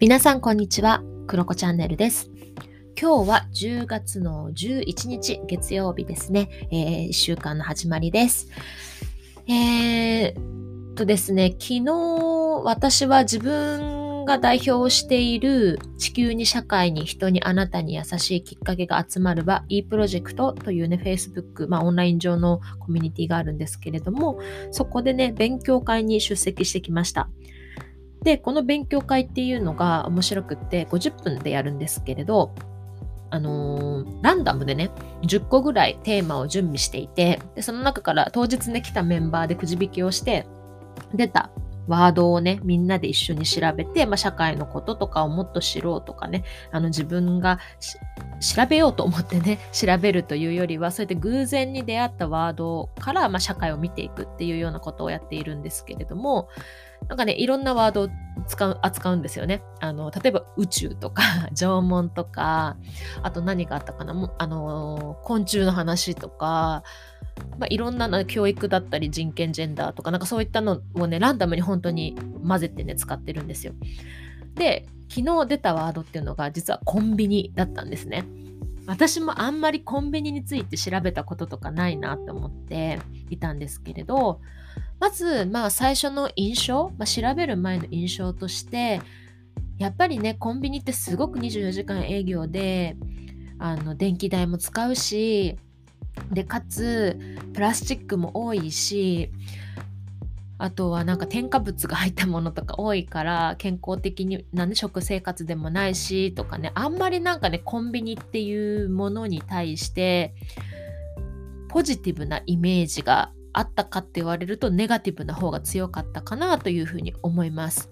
皆さんこんにちは、クロコチャンネルです。今日は10月の11日月曜日ですね。えー、1週間の始まりです。えー、とですね、昨日私は自分が代表している地球に社会に人にあなたに優しいきっかけが集まる場 e プロジェクトというね Facebook、まあ、オンライン上のコミュニティがあるんですけれどもそこでね勉強会に出席してきました。で、この勉強会っていうのが面白くって50分でやるんですけれど、あのー、ランダムでね、10個ぐらいテーマを準備していて、でその中から当日ね、来たメンバーでくじ引きをして、出たワードをね、みんなで一緒に調べて、まあ、社会のこととかをもっと知ろうとかね、あの自分が調べようと思ってね、調べるというよりは、そうやって偶然に出会ったワードから、まあ、社会を見ていくっていうようなことをやっているんですけれども、なんかね、いろんなワードを使う扱うんですよね。あの例えば宇宙とか 縄文とか、あと何があったかな、あの昆虫の話とか、まあ、いろんな教育だったり人権ジェンダーとかなんかそういったのをねランダムに本当に混ぜてね使ってるんですよ。で昨日出たワードっていうのが実はコンビニだったんですね。私もあんまりコンビニについて調べたこととかないなって思っていたんですけれどまずまあ最初の印象、まあ、調べる前の印象としてやっぱりねコンビニってすごく24時間営業であの電気代も使うしでかつプラスチックも多いしあとはなんか添加物が入ったものとか多いから健康的にな、ね、食生活でもないしとかねあんまりなんかねコンビニっていうものに対してポジティブなイメージがあったかって言われるとネガティブな方が強かったかなというふうに思います。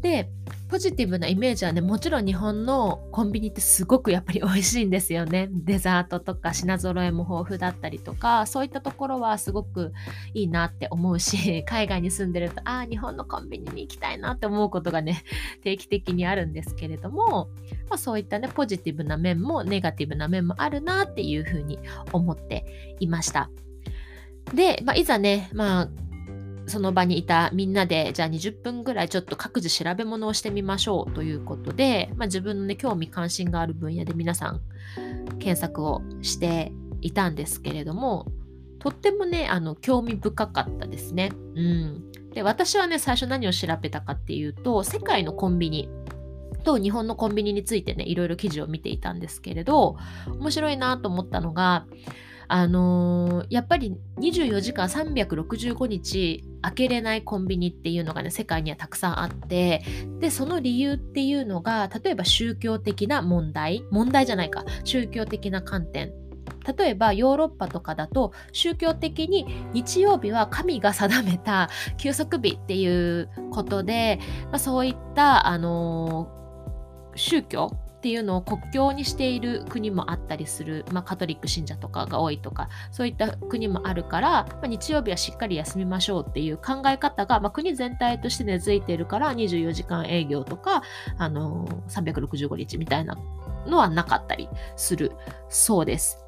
でポジティブなイメージはねもちろん日本のコンビニってすごくやっぱり美味しいんですよね。デザートとか品揃えも豊富だったりとかそういったところはすごくいいなって思うし 海外に住んでるとああ日本のコンビニに行きたいなって思うことがね定期的にあるんですけれども、まあ、そういったねポジティブな面もネガティブな面もあるなっていうふうに思っていました。で、まあ、いざねまあその場にいたみんなでじゃあ20分ぐらいちょっと各自調べ物をしてみましょうということで、まあ、自分のね興味関心がある分野で皆さん検索をしていたんですけれどもとってもねあの興味深かったですね。うん、で私はね最初何を調べたかっていうと世界のコンビニと日本のコンビニについてねいろいろ記事を見ていたんですけれど面白いなと思ったのがあのー、やっぱり24時間365日開けれないコンビニっていうのがね世界にはたくさんあってでその理由っていうのが例えば宗教的な問題問題じゃないか宗教的な観点。例えばヨーロッパとかだと宗教的に日曜日は神が定めた休息日っていうことで、まあ、そういった、あのー、宗教っていうのを国境にしている国もあったりする、まあ、カトリック信者とかが多いとかそういった国もあるから、まあ、日曜日はしっかり休みましょうっていう考え方が、まあ、国全体として根付いているから24時間営業とか、あのー、365日みたいなのはなかったりするそうです。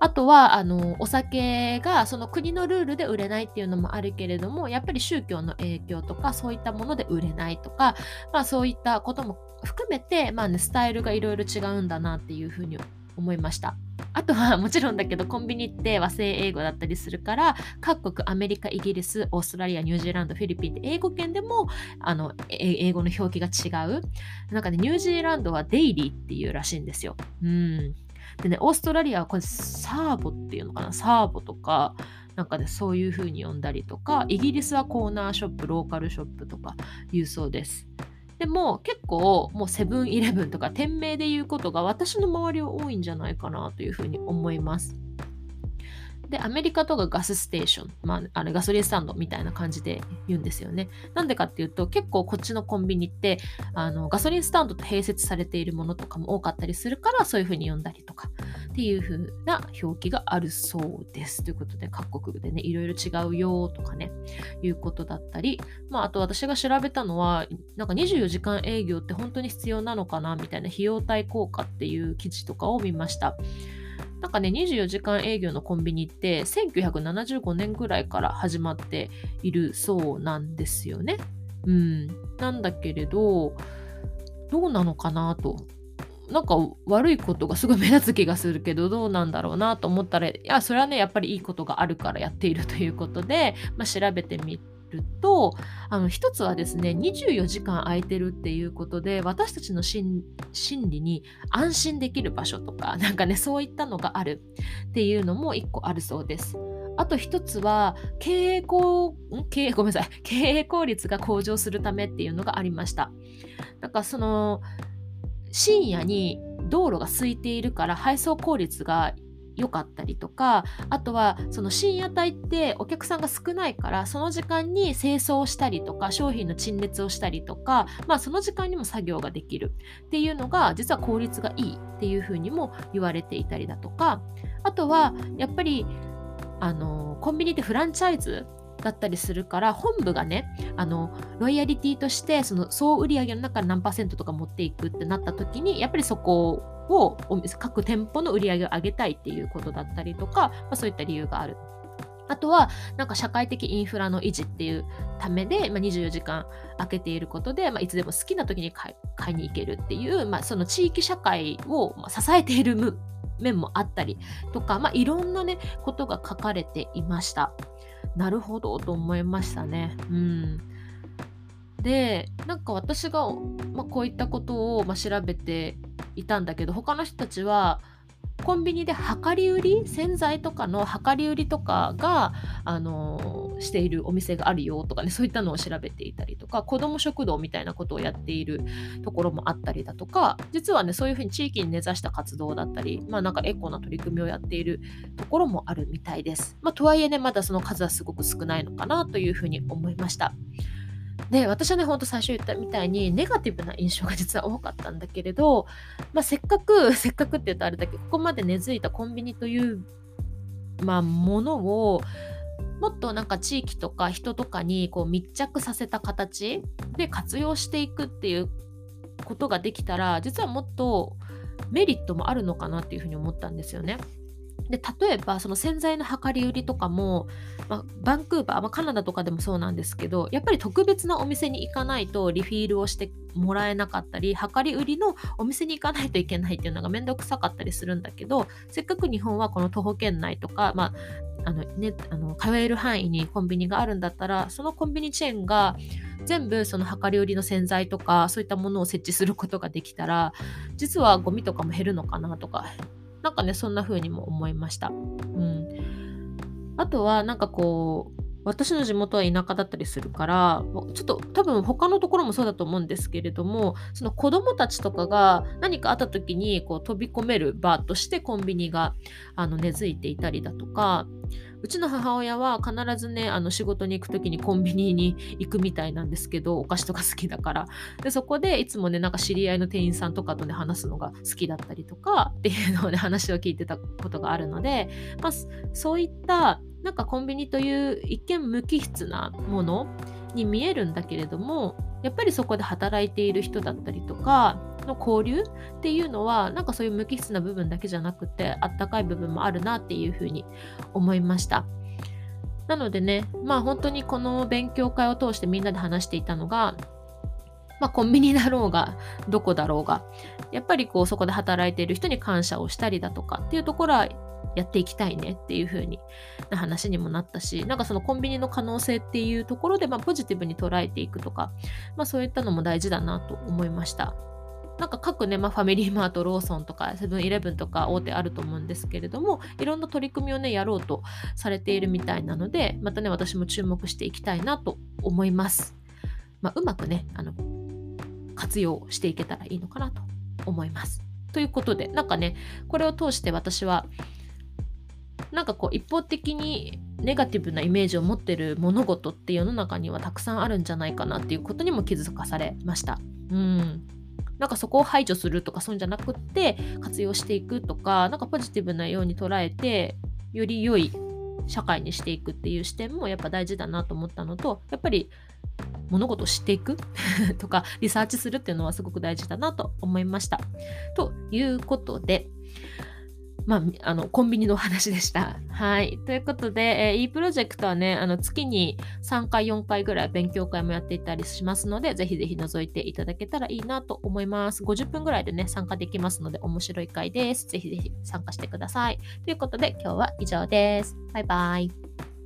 あとはあのお酒がその国のルールで売れないっていうのもあるけれどもやっぱり宗教の影響とかそういったもので売れないとか、まあ、そういったことも含めて、まあね、スタイルがいろいろ違うんだなっていうふうに思いました。あとは もちろんだけどコンビニって和製英語だったりするから各国アメリカイギリスオーストラリアニュージーランドフィリピンって英語圏でもあの英語の表記が違うなんかねニュージーランドはデイリーっていうらしいんですよ。うんでねオーストラリアはこれサーボっていうのかな？サーボとかなんかねそういう風に呼んだりとかイギリスはコーナーショップローカルショップとかいうそうです。でも結構もうセブンイレブンとか店名で言うことが私の周りは多いんじゃないかなというふうに思います。で、アメリカとかガスステーション、まあ、あれガソリンスタンドみたいな感じで言うんですよね。なんでかっていうと、結構こっちのコンビニって、あのガソリンスタンドと併設されているものとかも多かったりするから、そういうふうに呼んだりとかっていうふうな表記があるそうです。ということで、各国でね、いろいろ違うよとかね、いうことだったり、まあ、あと私が調べたのは、なんか24時間営業って本当に必要なのかなみたいな費用対効果っていう記事とかを見ました。なんかね、24時間営業のコンビニって1975年ぐらいから始まっているそうなんですよね。うん。なんだけれど、どうなのかなとなんか悪いことがすごい目立つ気がするけどどうなんだろうなと思ったらいやそれはねやっぱりいいことがあるからやっているということで、まあ、調べてみるとあの一つはですね24時間空いてるっていうことで私たちの心理に安心できる場所とか なんかねそういったのがあるっていうのも一個あるそうです。あと一つは経営効経営ごめんなさい経営効率が向上するためっていうのがありました。なんかその深夜に道路が空いているから配送効率が良かったりとかあとはその深夜帯ってお客さんが少ないからその時間に清掃したりとか商品の陳列をしたりとか、まあ、その時間にも作業ができる。っていうのが実は効率がいいっていうふうにも言われていたりだとかあとはやっぱりあのコンビニってフランチャイズだったりするから本部がねあのロイヤリティとしてその総売上の中何パーセントとか持っていくってなった時にやっぱりそこを各店舗の売り上げを上げたいっていうことだったりとか、まあ、そういった理由がある。あとは、なんか社会的インフラの維持っていうためで、まあ、24時間空けていることで、まあ、いつでも好きな時に買いに行けるっていう、まあ、その地域社会を支えている面もあったりとか、まあ、いろんなね、ことが書かれていました。なるほどと思いましたね。うん。で、なんか私が、まあ、こういったことを、まあ、調べていたんだけど、他の人たちは、コンビニで量り売り洗剤とかの量り売りとかが、あの、しているお店があるよとかねそういったのを調べていたりとか子ども食堂みたいなことをやっているところもあったりだとか実はねそういうふうに地域に根ざした活動だったりまあなんかエコな取り組みをやっているところもあるみたいです。まあ、とはいえねまだその数はすごく少ないのかなというふうに思いました。で私はねほんと最初言ったみたいにネガティブな印象が実は多かったんだけれど、まあ、せっかく せっかくって言うとあれだけどここまで根付いたコンビニという、まあ、ものをもっとなんか地域とか人とかにこう密着させた形で活用していくっていうことができたら実はもっとメリットもあるのかなっていうふうに思ったんですよね。で例えばその洗剤の量り売りとかも、まあ、バンクーバー、まあ、カナダとかでもそうなんですけどやっぱり特別なお店に行かないとリフィールをしてもらえなかったり量り売りのお店に行かないといけないっていうのがめんどくさかったりするんだけどせっかく日本はこの徒歩圏内とか、まああのね、あの通える範囲にコンビニがあるんだったらそのコンビニチェーンが全部その量り売りの洗剤とかそういったものを設置することができたら実はゴミとかも減るのかなとかなんかね、そんな風にも思いました。うん。あとは、なんかこう、私の地元は田舎だったりするからちょっと多分他のところもそうだと思うんですけれどもその子どもたちとかが何かあった時にこう飛び込める場としてコンビニがあの根付いていたりだとかうちの母親は必ずねあの仕事に行く時にコンビニに行くみたいなんですけどお菓子とか好きだから。でそこでいつもねなんか知り合いの店員さんとかとね話すのが好きだったりとかっていうのをね 話を聞いてたことがあるので、まあ、そういったなんかコンビニという一見無機質なものに見えるんだけれどもやっぱりそこで働いている人だったりとかの交流っていうのはなんかそういう無機質な部分だけじゃなくてあったかい部分もあるなっていうふうに思いました。なのでねまあ本当にこの勉強会を通してみんなで話していたのがまあ、コンビニだろうが、どこだろうが、やっぱりこうそこで働いている人に感謝をしたりだとかっていうところはやっていきたいねっていう風にな話にもなったし、なんかそのコンビニの可能性っていうところで、まあ、ポジティブに捉えていくとか、まあ、そういったのも大事だなと思いました。なんか各ね、まあ、ファミリーマート、ローソンとかセブンイレブンとか大手あると思うんですけれども、いろんな取り組みをね、やろうとされているみたいなので、またね、私も注目していきたいなと思います。まあ、うまくね、あの、活用していけたらいいのかなと思います。ということで、なんかね、これを通して私は、なんかこう一方的にネガティブなイメージを持ってる物事って世の中にはたくさんあるんじゃないかなっていうことにも気づかされました。うんなんかそこを排除するとかそういうんじゃなくって活用していくとかなんかポジティブなように捉えてより良い社会にしていくっていう視点もやっぱ大事だなと思ったのとやっぱり物事を知っていく とかリサーチするっていうのはすごく大事だなと思いました。ということでまあ、あの、コンビニの話でした。はい。ということで、えー、e プロジェクトはね、あの、月に3回、4回ぐらい勉強会もやっていたりしますので、ぜひぜひ覗いていただけたらいいなと思います。50分ぐらいでね、参加できますので、面白い回です。ぜひぜひ参加してください。ということで、今日は以上です。バイバイ。